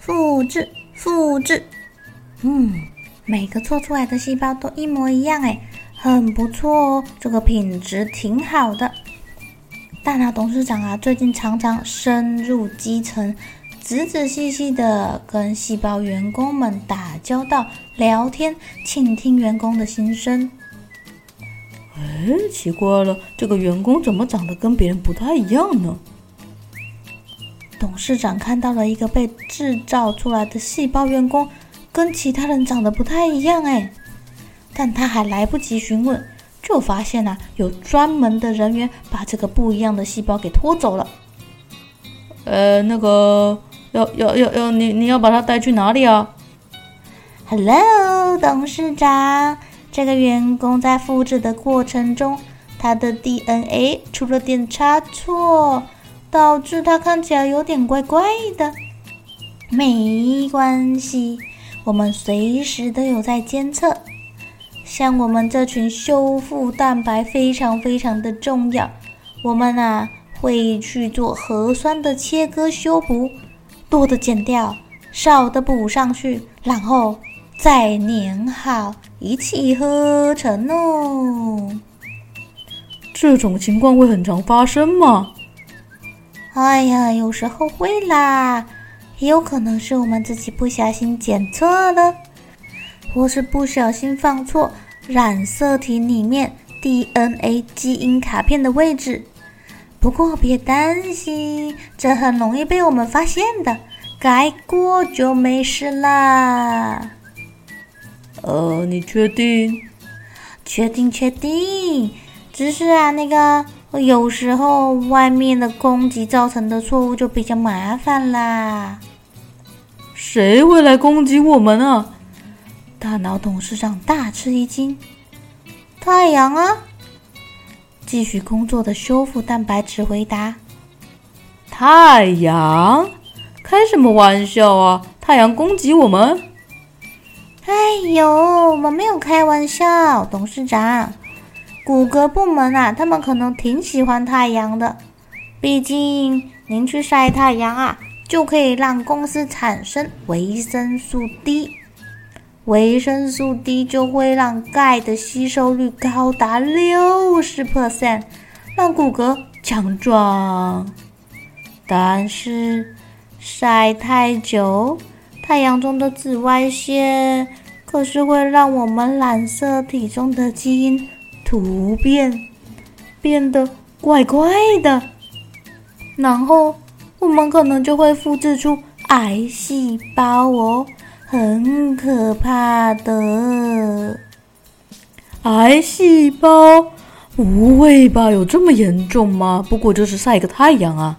复制，复制，嗯，每个做出来的细胞都一模一样，哎，很不错哦，这个品质挺好的。大脑董事长啊，最近常常深入基层，仔仔细细的跟细胞员工们打交道、聊天，倾听员工的心声。哎，奇怪了，这个员工怎么长得跟别人不太一样呢？董事长看到了一个被制造出来的细胞员工，跟其他人长得不太一样哎，但他还来不及询问，就发现啊，有专门的人员把这个不一样的细胞给拖走了。呃，那个要要要要，你你要把它带去哪里啊？Hello，董事长，这个员工在复制的过程中，他的 DNA 出了点差错。导致它看起来有点怪怪的，没关系，我们随时都有在监测。像我们这群修复蛋白非常非常的重要，我们啊会去做核酸的切割修补，多的剪掉，少的补上去，然后再粘好，一气呵成哦。这种情况会很常发生吗？哎呀，有时候会啦，也有可能是我们自己不小心剪错了，或是不小心放错染色体里面 DNA 基因卡片的位置。不过别担心，这很容易被我们发现的，改过就没事啦。呃，你确定？确定，确定。只是啊，那个。有时候外面的攻击造成的错误就比较麻烦啦。谁会来攻击我们啊？大脑董事长大吃一惊。太阳啊！继续工作的修复蛋白质回答。太阳？开什么玩笑啊！太阳攻击我们？哎呦，我们没有开玩笑，董事长。骨骼部门啊，他们可能挺喜欢太阳的，毕竟您去晒太阳啊，就可以让公司产生维生素 D，维生素 D 就会让钙的吸收率高达六十 percent，让骨骼强壮。但是晒太久，太阳中的紫外线可是会让我们染色体中的基因。突变变得怪怪的，然后我们可能就会复制出癌细胞哦，很可怕的。癌细胞？不会吧？有这么严重吗？不过就是晒个太阳啊。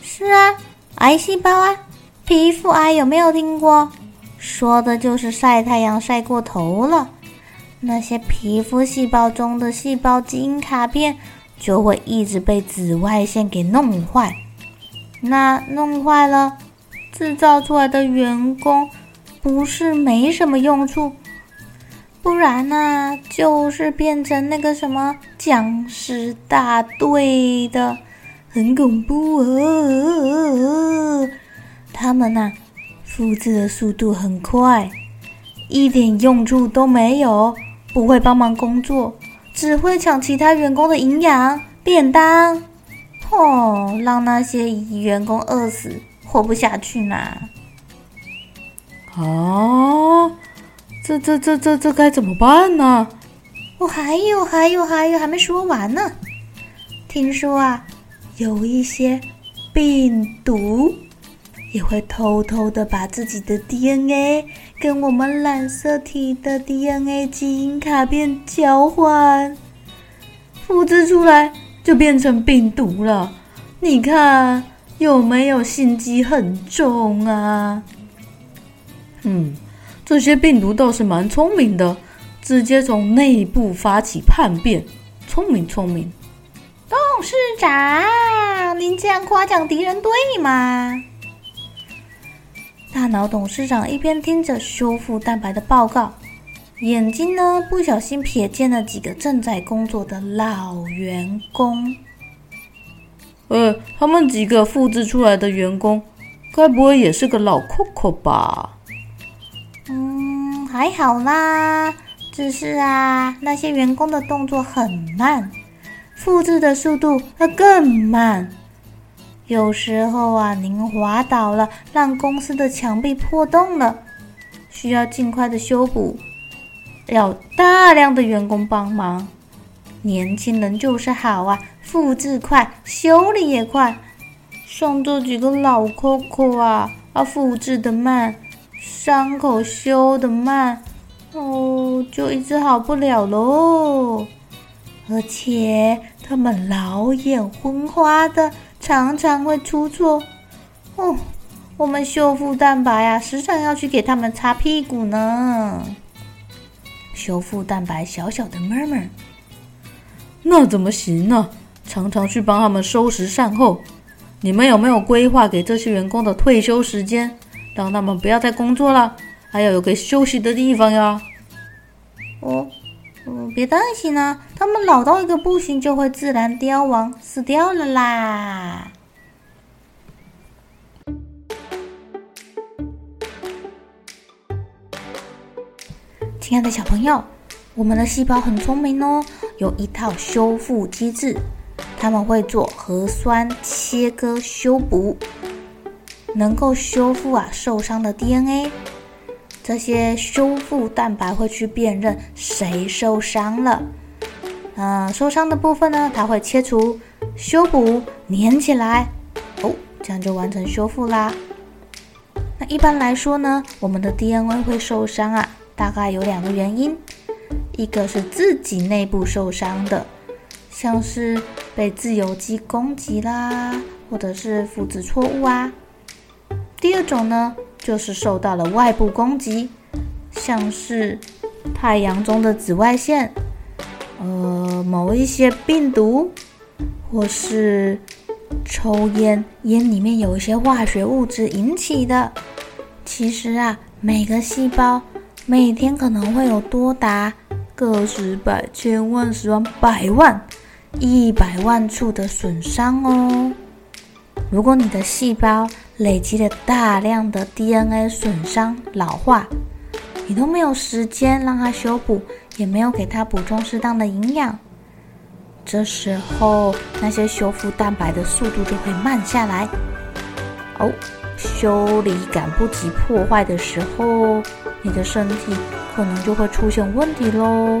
是啊，癌细胞啊，皮肤癌有没有听过？说的就是晒太阳晒过头了。那些皮肤细胞中的细胞基因卡片就会一直被紫外线给弄坏，那弄坏了，制造出来的员工不是没什么用处，不然呢、就是变成那个什么僵尸大队的，很恐怖哦。他们呐、啊，复制的速度很快，一点用处都没有。不会帮忙工作，只会抢其他员工的营养便当，哦，让那些员工饿死，活不下去呢。啊，这这这这这该怎么办呢？我还有还有还有还没说完呢。听说啊，有一些病毒也会偷偷的把自己的 DNA 跟我们染色体的 DNA 基因卡片交换，复制出来就变成病毒了。你看有没有心机很重啊？嗯，这些病毒倒是蛮聪明的，直接从内部发起叛变，聪明聪明。董事长，您这样夸奖敌人对吗？大脑董事长一边听着修复蛋白的报告，眼睛呢不小心瞥见了几个正在工作的老员工。呃，他们几个复制出来的员工，该不会也是个老 Coco 吧？嗯，还好啦，只是啊，那些员工的动作很慢，复制的速度会更慢。有时候啊，您滑倒了，让公司的墙壁破洞了，需要尽快的修补，要大量的员工帮忙。年轻人就是好啊，复制快，修理也快。像这几个老 Coco 啊，啊，复制的慢。伤口修的慢，哦，就一直好不了喽。而且他们老眼昏花的，常常会出错。哦，我们修复蛋白啊，时常要去给他们擦屁股呢。修复蛋白小小的 murmur，那怎么行呢？常常去帮他们收拾善后。你们有没有规划给这些员工的退休时间？让他们不要再工作了，还要有个休息的地方呀。哦，嗯，别担心啊，他们老到一个不行，就会自然凋亡，死掉了啦。亲爱的小朋友，我们的细胞很聪明哦，有一套修复机制，他们会做核酸切割修补。能够修复啊受伤的 DNA，这些修复蛋白会去辨认谁受伤了。嗯、受伤的部分呢，它会切除、修补、粘起来，哦，这样就完成修复啦。那一般来说呢，我们的 DNA 会受伤啊，大概有两个原因，一个是自己内部受伤的，像是被自由基攻击啦，或者是复制错误啊。第二种呢，就是受到了外部攻击，像是太阳中的紫外线，呃，某一些病毒，或是抽烟，烟里面有一些化学物质引起的。其实啊，每个细胞每天可能会有多达个十百千万十万百万一百万处的损伤哦。如果你的细胞累积了大量的 DNA 损伤老化，你都没有时间让它修补，也没有给它补充适当的营养，这时候那些修复蛋白的速度就会慢下来。哦，修理赶不及破坏的时候，你的身体可能就会出现问题喽。